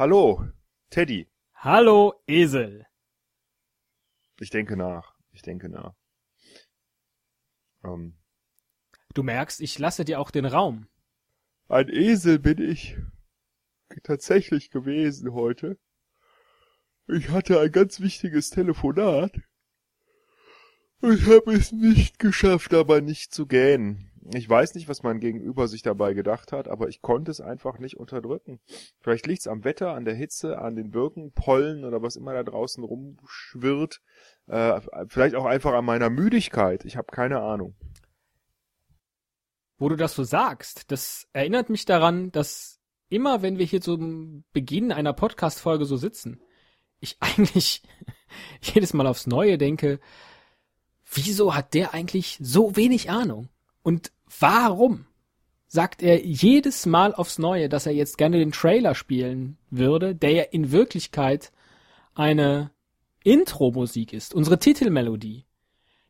Hallo, Teddy. Hallo, Esel. Ich denke nach. Ich denke nach. Ähm, Du merkst, ich lasse dir auch den Raum. ein Esel bin ich tatsächlich gewesen heute. Ich hatte ein ganz wichtiges Telefonat. Ich habe es nicht geschafft, aber nicht zu gähnen. Ich weiß nicht, was mein Gegenüber sich dabei gedacht hat, aber ich konnte es einfach nicht unterdrücken. Vielleicht liegt's am Wetter, an der Hitze, an den Birkenpollen oder was immer da draußen rumschwirrt. Äh, vielleicht auch einfach an meiner Müdigkeit. Ich habe keine Ahnung. Wo du das so sagst, das erinnert mich daran, dass immer, wenn wir hier zum Beginn einer Podcast-Folge so sitzen, ich eigentlich jedes Mal aufs Neue denke, wieso hat der eigentlich so wenig Ahnung? Und warum sagt er jedes Mal aufs Neue, dass er jetzt gerne den Trailer spielen würde, der ja in Wirklichkeit eine Intro-Musik ist, unsere Titelmelodie,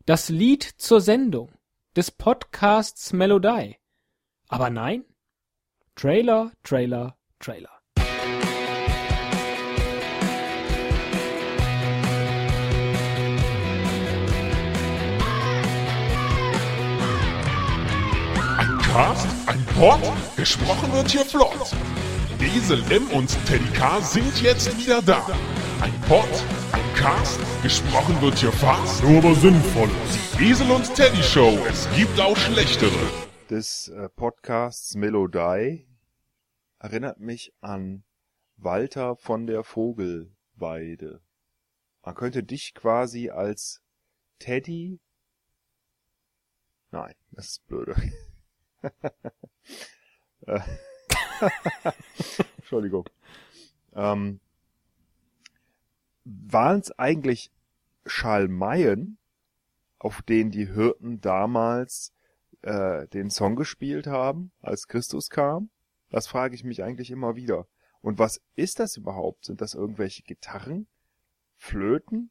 das Lied zur Sendung des Podcasts Melodie. Aber nein, Trailer, Trailer, Trailer. Ein Cast, ein Pod, gesprochen wird hier flott. Esel M und Teddy K sind jetzt wieder da. Ein Pod, ein Cast, gesprochen wird hier fast, nur aber sinnvoll. Esel und Teddy Show, es gibt auch schlechtere. des äh, Podcasts Melodie erinnert mich an Walter von der Vogelweide. Man könnte dich quasi als Teddy. Nein, das ist blöde. Entschuldigung. Ähm, Waren es eigentlich Schalmeien, auf denen die Hirten damals äh, den Song gespielt haben, als Christus kam? Das frage ich mich eigentlich immer wieder. Und was ist das überhaupt? Sind das irgendwelche Gitarren? Flöten?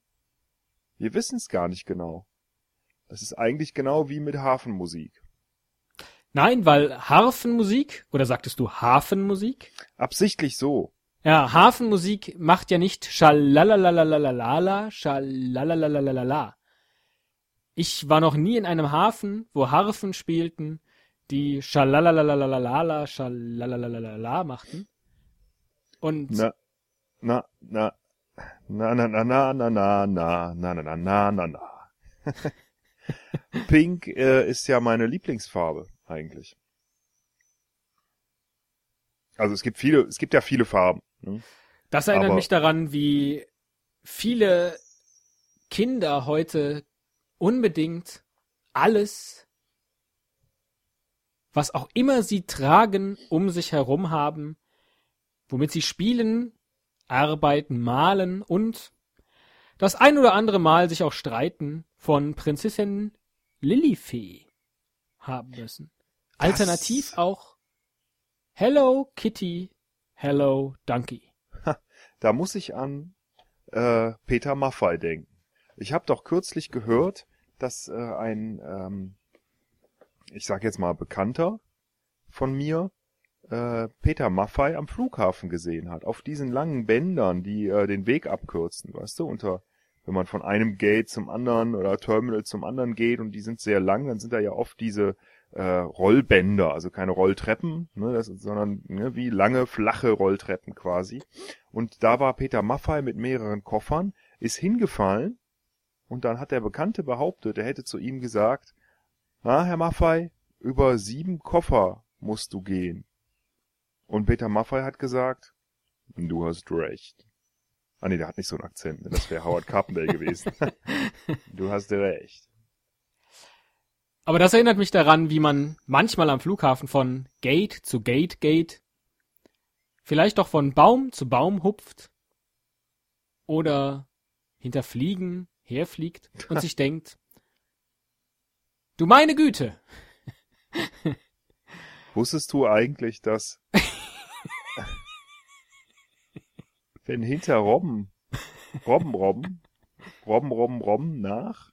Wir wissen es gar nicht genau. Das ist eigentlich genau wie mit Hafenmusik. Nein, weil Harfenmusik, oder sagtest du Hafenmusik? Absichtlich so. Ja, Hafenmusik macht ja nicht schalalalalalalalala, schalalalalala. Ich war noch nie in einem Hafen, wo Harfen spielten, die schalalalalala, schalalalalala machten. Und Na, na, na, na, na, na, na, na, na, na, na, na, na, na, na. Pink äh, ist ja meine Lieblingsfarbe eigentlich. Also es gibt viele, es gibt ja viele Farben. Ne? das erinnert aber- mich daran, wie viele Kinder heute unbedingt alles, was auch immer sie tragen, um sich herum haben, womit sie spielen, arbeiten, malen und das ein oder andere Mal sich auch streiten von Prinzessin Lilifee haben müssen. Alternativ auch Hello Kitty, Hello Donkey. Da muss ich an äh, Peter Maffay denken. Ich habe doch kürzlich gehört, dass äh, ein, ähm, ich sag jetzt mal Bekannter von mir, äh, Peter Maffay am Flughafen gesehen hat. Auf diesen langen Bändern, die äh, den Weg abkürzen, weißt du, unter wenn man von einem Gate zum anderen oder Terminal zum anderen geht und die sind sehr lang, dann sind da ja oft diese äh, Rollbänder, also keine Rolltreppen, ne, das, sondern ne, wie lange flache Rolltreppen quasi. Und da war Peter Maffay mit mehreren Koffern, ist hingefallen und dann hat der Bekannte behauptet, er hätte zu ihm gesagt, na, Herr Maffay, über sieben Koffer musst du gehen. Und Peter Maffay hat gesagt, du hast recht. Ah nee, der hat nicht so einen Akzent, ne, das wäre Howard Carpendale gewesen. du hast recht. Aber das erinnert mich daran, wie man manchmal am Flughafen von Gate zu Gate geht, vielleicht doch von Baum zu Baum hupft oder hinter Fliegen herfliegt und sich denkt, du meine Güte, Wusstest du eigentlich, dass wenn hinter Robben, Robben, Robben, Robben, Robben, Robben nach,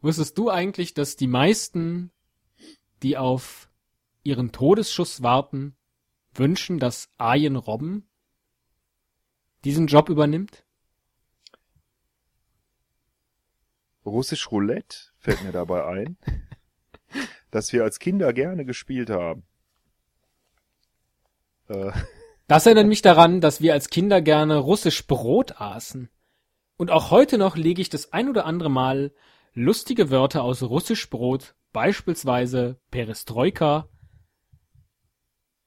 wusstest du eigentlich, dass die meisten, die auf ihren Todesschuss warten, wünschen, dass Arjen Robben diesen Job übernimmt? Russisch Roulette fällt mir dabei ein, dass wir als Kinder gerne gespielt haben. Äh. Das erinnert mich daran, dass wir als Kinder gerne russisch Brot aßen. Und auch heute noch lege ich das ein oder andere Mal lustige Wörter aus russisch Brot, beispielsweise Perestroika,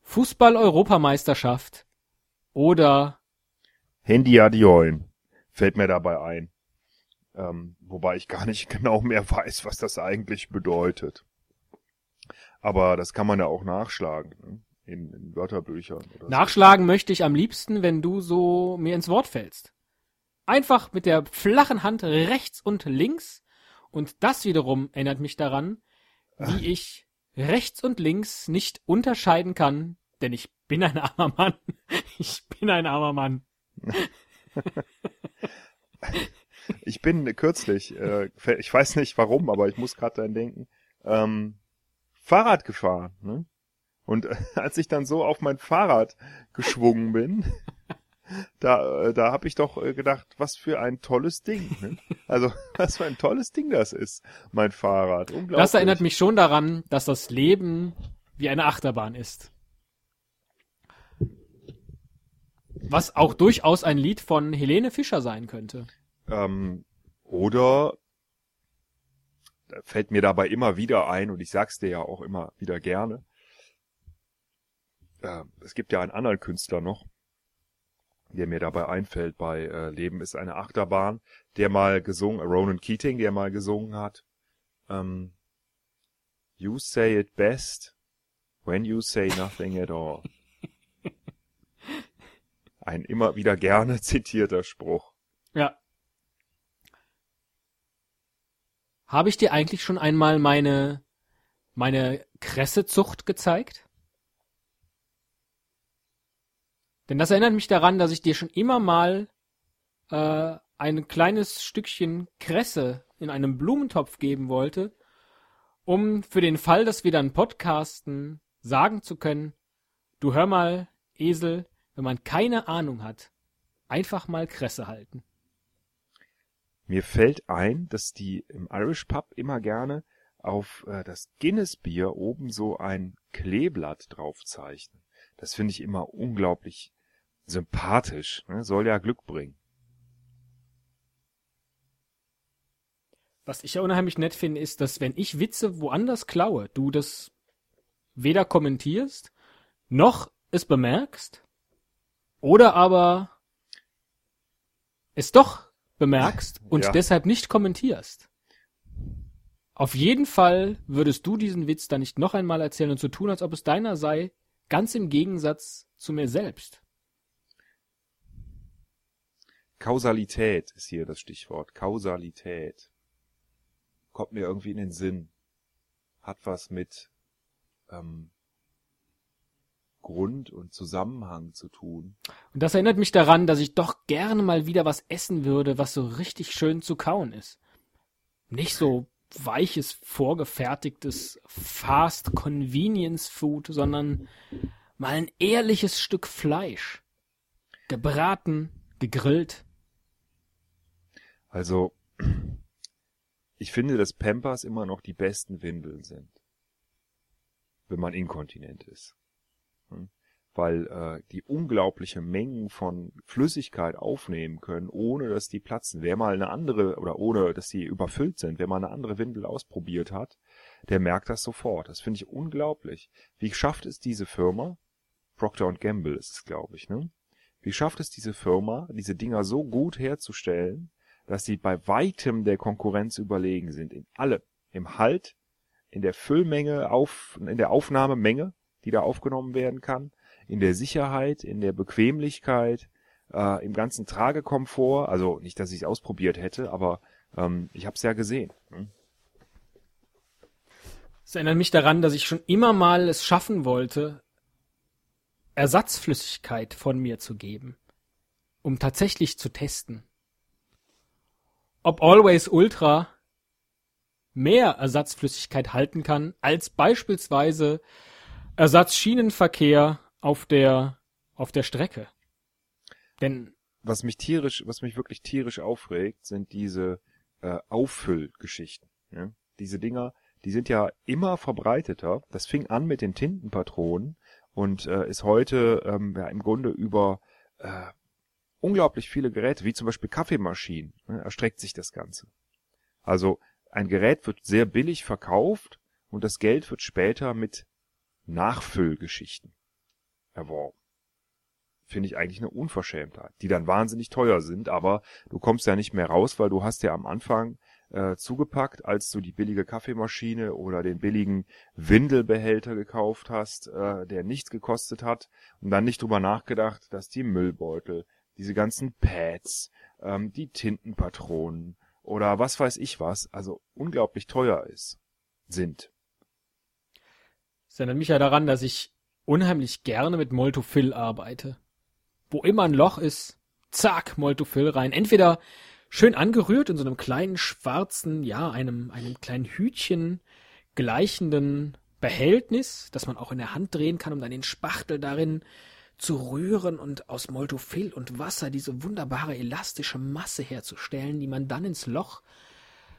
Fußball-Europameisterschaft oder Handy fällt mir dabei ein. Ähm, wobei ich gar nicht genau mehr weiß, was das eigentlich bedeutet. Aber das kann man ja auch nachschlagen ne? in, in Wörterbüchern. nachschlagen so. möchte ich am liebsten, wenn du so mir ins Wort fällst. Einfach mit der flachen Hand rechts und links. Und das wiederum erinnert mich daran, wie ich rechts und links nicht unterscheiden kann, denn ich bin ein armer Mann. Ich bin ein armer Mann. ich bin kürzlich, äh, ich weiß nicht warum, aber ich muss gerade daran denken, ähm, Fahrrad gefahren. Ne? Und äh, als ich dann so auf mein Fahrrad geschwungen bin, da, äh, da habe ich doch äh, gedacht, was für ein tolles Ding. Ne? Also, was für ein tolles Ding das ist, mein Fahrrad. Unglaublich. Das erinnert mich schon daran, dass das Leben wie eine Achterbahn ist. Was auch durchaus ein Lied von Helene Fischer sein könnte. Ähm, oder fällt mir dabei immer wieder ein, und ich sag's dir ja auch immer wieder gerne, äh, es gibt ja einen anderen Künstler noch, der mir dabei einfällt bei äh, Leben ist eine Achterbahn, der mal gesungen, Ronan Keating, der mal gesungen hat, ähm, You say it best when you say nothing at all. Ein immer wieder gerne zitierter Spruch. Ja. Habe ich dir eigentlich schon einmal meine, meine Kressezucht gezeigt? Denn das erinnert mich daran, dass ich dir schon immer mal äh, ein kleines Stückchen Kresse in einem Blumentopf geben wollte, um für den Fall, dass wir dann podcasten, sagen zu können, du hör mal, Esel, wenn man keine Ahnung hat, einfach mal Kresse halten. Mir fällt ein, dass die im Irish Pub immer gerne auf äh, das Guinness Bier oben so ein Kleeblatt draufzeichnen. Das finde ich immer unglaublich sympathisch. Ne? Soll ja Glück bringen. Was ich ja unheimlich nett finde, ist, dass wenn ich Witze woanders klaue, du das weder kommentierst, noch es bemerkst, oder aber es doch bemerkst und ja. deshalb nicht kommentierst. Auf jeden Fall würdest du diesen Witz dann nicht noch einmal erzählen und so tun, als ob es deiner sei, ganz im Gegensatz zu mir selbst. Kausalität ist hier das Stichwort. Kausalität. Kommt mir irgendwie in den Sinn. Hat was mit ähm, Grund und Zusammenhang zu tun. Und das erinnert mich daran, dass ich doch gerne mal wieder was essen würde, was so richtig schön zu kauen ist. Nicht so weiches, vorgefertigtes Fast Convenience Food, sondern mal ein ehrliches Stück Fleisch. Gebraten, gegrillt. Also, ich finde, dass Pampers immer noch die besten Windeln sind. Wenn man inkontinent ist weil äh, die unglaubliche Mengen von Flüssigkeit aufnehmen können, ohne dass die platzen. Wer mal eine andere oder ohne dass die überfüllt sind, wer mal eine andere Windel ausprobiert hat, der merkt das sofort. Das finde ich unglaublich. Wie schafft es diese Firma? Procter Gamble ist es, glaube ich, ne? Wie schafft es diese Firma, diese Dinger so gut herzustellen, dass sie bei weitem der Konkurrenz überlegen sind in allem, im Halt, in der Füllmenge, auf, in der Aufnahmemenge, die da aufgenommen werden kann, in der Sicherheit, in der Bequemlichkeit, äh, im ganzen Tragekomfort. Also nicht, dass ich es ausprobiert hätte, aber ähm, ich habe es ja gesehen. Hm? Es erinnert mich daran, dass ich schon immer mal es schaffen wollte, Ersatzflüssigkeit von mir zu geben, um tatsächlich zu testen. Ob Always Ultra mehr Ersatzflüssigkeit halten kann als beispielsweise Ersatzschienenverkehr auf der, auf der Strecke. Denn was mich tierisch, was mich wirklich tierisch aufregt, sind diese äh, Auffüllgeschichten. Ja? Diese Dinger, die sind ja immer verbreiteter. Das fing an mit den Tintenpatronen und äh, ist heute ähm, ja im Grunde über äh, unglaublich viele Geräte, wie zum Beispiel Kaffeemaschinen, ne, erstreckt sich das Ganze. Also ein Gerät wird sehr billig verkauft und das Geld wird später mit Nachfüllgeschichten erworben. Finde ich eigentlich eine Unverschämtheit, die dann wahnsinnig teuer sind, aber du kommst ja nicht mehr raus, weil du hast ja am Anfang äh, zugepackt, als du die billige Kaffeemaschine oder den billigen Windelbehälter gekauft hast, äh, der nichts gekostet hat und dann nicht drüber nachgedacht, dass die Müllbeutel, diese ganzen Pads, ähm, die Tintenpatronen oder was weiß ich was, also unglaublich teuer ist, sind. Das erinnert mich ja daran, dass ich unheimlich gerne mit Moltofill arbeite. Wo immer ein Loch ist, zack, Moltofill rein. Entweder schön angerührt in so einem kleinen schwarzen, ja, einem, einem kleinen Hütchen gleichenden Behältnis, das man auch in der Hand drehen kann, um dann den Spachtel darin zu rühren und aus Moltofill und Wasser diese wunderbare elastische Masse herzustellen, die man dann ins Loch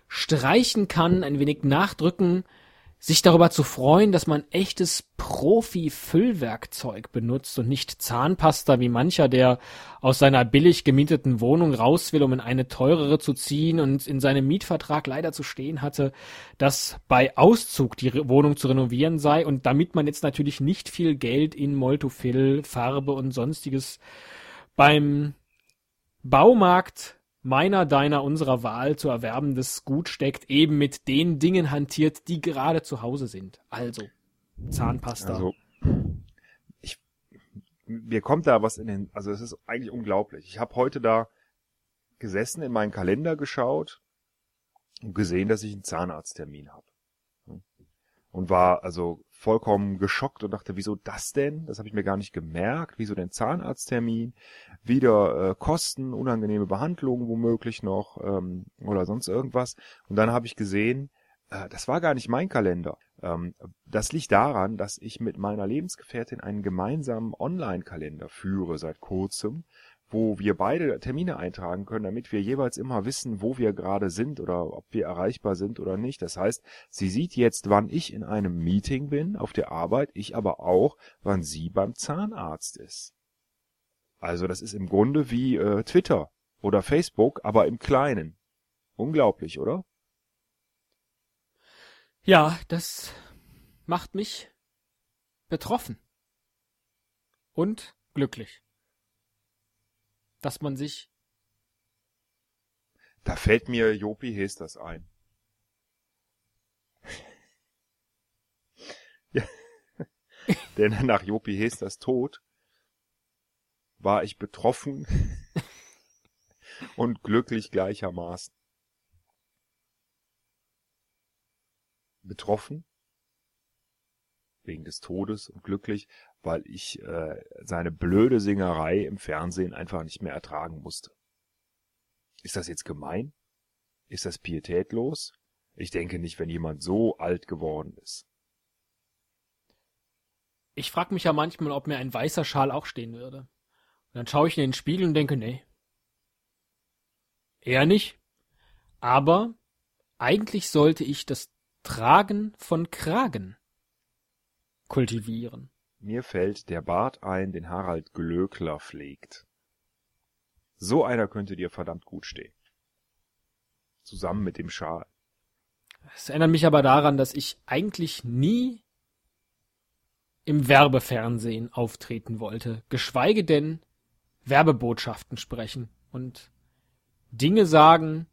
streichen kann, ein wenig nachdrücken, sich darüber zu freuen, dass man echtes Profi-Füllwerkzeug benutzt und nicht Zahnpasta wie mancher, der aus seiner billig gemieteten Wohnung raus will, um in eine teurere zu ziehen und in seinem Mietvertrag leider zu stehen hatte, dass bei Auszug die Wohnung zu renovieren sei und damit man jetzt natürlich nicht viel Geld in Moltofill, Farbe und sonstiges beim Baumarkt meiner, deiner, unserer Wahl zu erwerbendes Gut steckt, eben mit den Dingen hantiert, die gerade zu Hause sind. Also Zahnpasta. Also ich, mir kommt da was in den, also es ist eigentlich unglaublich. Ich habe heute da gesessen, in meinen Kalender geschaut und gesehen, dass ich einen Zahnarzttermin habe. Und war also vollkommen geschockt und dachte, wieso das denn? Das habe ich mir gar nicht gemerkt. Wieso denn Zahnarzttermin? Wieder äh, Kosten, unangenehme Behandlungen womöglich noch ähm, oder sonst irgendwas. Und dann habe ich gesehen, äh, das war gar nicht mein Kalender. Ähm, das liegt daran, dass ich mit meiner Lebensgefährtin einen gemeinsamen Online-Kalender führe seit kurzem wo wir beide Termine eintragen können, damit wir jeweils immer wissen, wo wir gerade sind oder ob wir erreichbar sind oder nicht. Das heißt, sie sieht jetzt, wann ich in einem Meeting bin auf der Arbeit, ich aber auch, wann sie beim Zahnarzt ist. Also das ist im Grunde wie äh, Twitter oder Facebook, aber im Kleinen. Unglaublich, oder? Ja, das macht mich betroffen und glücklich dass man sich. Da fällt mir Jopi Hesters ein. ja. Denn nach Jopi Hesters Tod war ich betroffen und glücklich gleichermaßen. Betroffen wegen des Todes und glücklich, weil ich äh, seine blöde Singerei im Fernsehen einfach nicht mehr ertragen musste. Ist das jetzt gemein? Ist das pietätlos? Ich denke nicht, wenn jemand so alt geworden ist. Ich frag mich ja manchmal, ob mir ein weißer Schal auch stehen würde. Und dann schaue ich in den Spiegel und denke, nee. Er nicht. Aber eigentlich sollte ich das Tragen von Kragen kultivieren. Mir fällt der Bart ein, den Harald Glöckler pflegt. So einer könnte dir verdammt gut stehen. Zusammen mit dem Schal. Es erinnert mich aber daran, dass ich eigentlich nie im Werbefernsehen auftreten wollte, geschweige denn Werbebotschaften sprechen und Dinge sagen,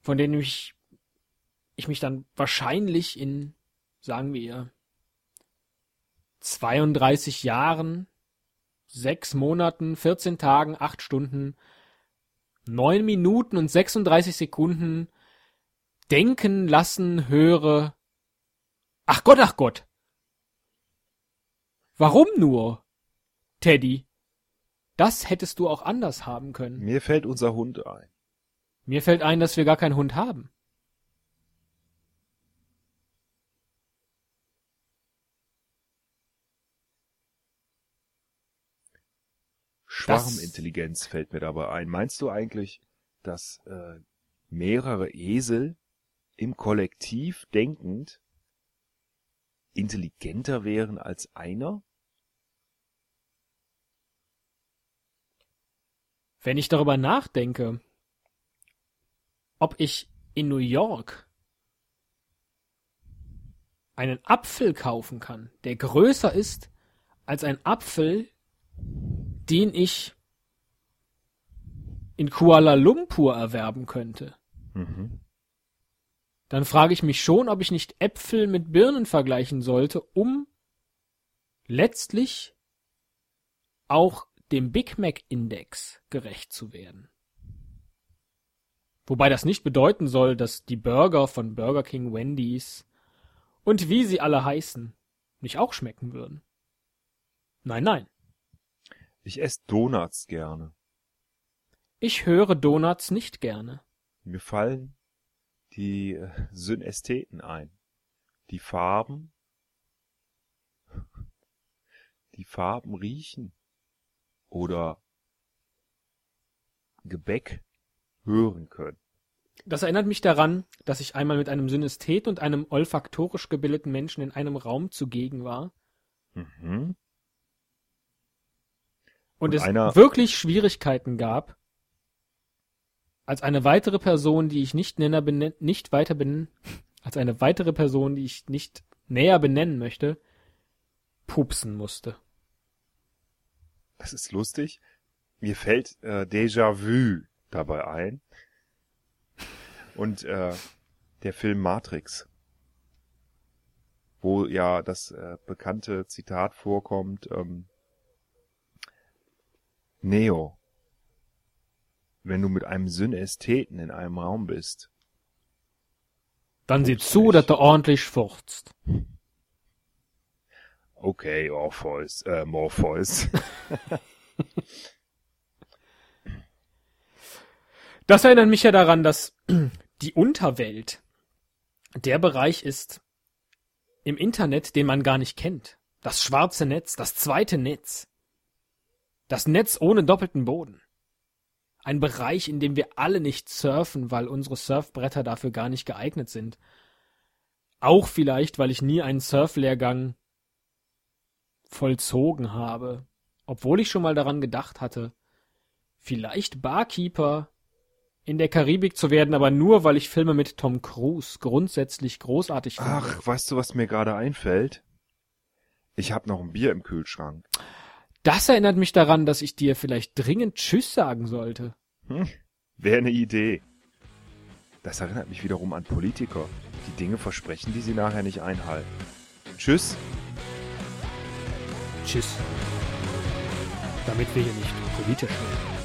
von denen ich, ich mich dann wahrscheinlich in, sagen wir, 32 Jahren, 6 Monaten, 14 Tagen, 8 Stunden, 9 Minuten und 36 Sekunden denken lassen höre, ach Gott, ach Gott. Warum nur, Teddy? Das hättest du auch anders haben können. Mir fällt unser Hund ein. Mir fällt ein, dass wir gar keinen Hund haben. Schwarmintelligenz fällt mir dabei ein. Meinst du eigentlich, dass äh, mehrere Esel im Kollektiv denkend intelligenter wären als einer? Wenn ich darüber nachdenke, ob ich in New York einen Apfel kaufen kann, der größer ist als ein Apfel, den ich in Kuala Lumpur erwerben könnte, Mhm. dann frage ich mich schon, ob ich nicht Äpfel mit Birnen vergleichen sollte, um letztlich auch dem Big Mac Index gerecht zu werden. Wobei das nicht bedeuten soll, dass die Burger von Burger King, Wendy's und wie sie alle heißen, nicht auch schmecken würden. Nein, nein. Ich esse Donuts gerne. Ich höre Donuts nicht gerne. Mir fallen die äh, Synästheten ein. Die Farben, die Farben riechen oder Gebäck hören können. Das erinnert mich daran, dass ich einmal mit einem Synästhet und einem olfaktorisch gebildeten Menschen in einem Raum zugegen war Mhm. Und, Und es einer- wirklich Schwierigkeiten gab, als eine weitere Person, die ich nicht näher benennen, nicht weiter benennen, als eine weitere Person, die ich nicht näher benennen möchte, pupsen musste. Das ist lustig. Mir fällt äh, Déjà-vu dabei ein. Und äh, der Film Matrix. Wo ja das äh, bekannte Zitat vorkommt, ähm, Neo, wenn du mit einem Synästheten in einem Raum bist, Dann sieh zu, dass du ordentlich furzt. okay, Orpheus, äh, Morpheus. Das erinnert mich ja daran, dass die Unterwelt der Bereich ist im Internet, den man gar nicht kennt. Das schwarze Netz, das zweite Netz. Das Netz ohne doppelten Boden. Ein Bereich, in dem wir alle nicht surfen, weil unsere Surfbretter dafür gar nicht geeignet sind. Auch vielleicht, weil ich nie einen Surflehrgang vollzogen habe, obwohl ich schon mal daran gedacht hatte, vielleicht Barkeeper in der Karibik zu werden, aber nur, weil ich Filme mit Tom Cruise grundsätzlich großartig finde. Ach, weißt du, was mir gerade einfällt? Ich habe noch ein Bier im Kühlschrank. Das erinnert mich daran, dass ich dir vielleicht dringend Tschüss sagen sollte. Hm, Wäre eine Idee. Das erinnert mich wiederum an Politiker, die Dinge versprechen, die sie nachher nicht einhalten. Tschüss. Tschüss. Damit wir hier nicht politisch werden.